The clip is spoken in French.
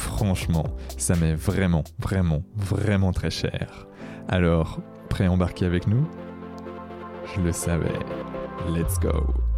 Franchement, ça m'est vraiment, vraiment, vraiment très cher. Alors, prêt à embarquer avec nous? Je le savais. Let's go